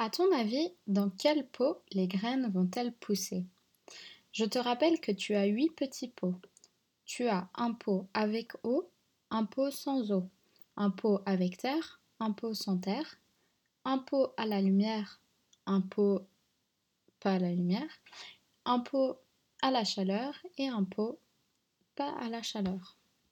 À ton avis, dans quel pot les graines vont-elles pousser? Je te rappelle que tu as huit petits pots. Tu as un pot avec eau, un pot sans eau, un pot avec terre, un pot sans terre, un pot à la lumière, un pot pas à la lumière, un pot à la chaleur et un pot pas à la chaleur.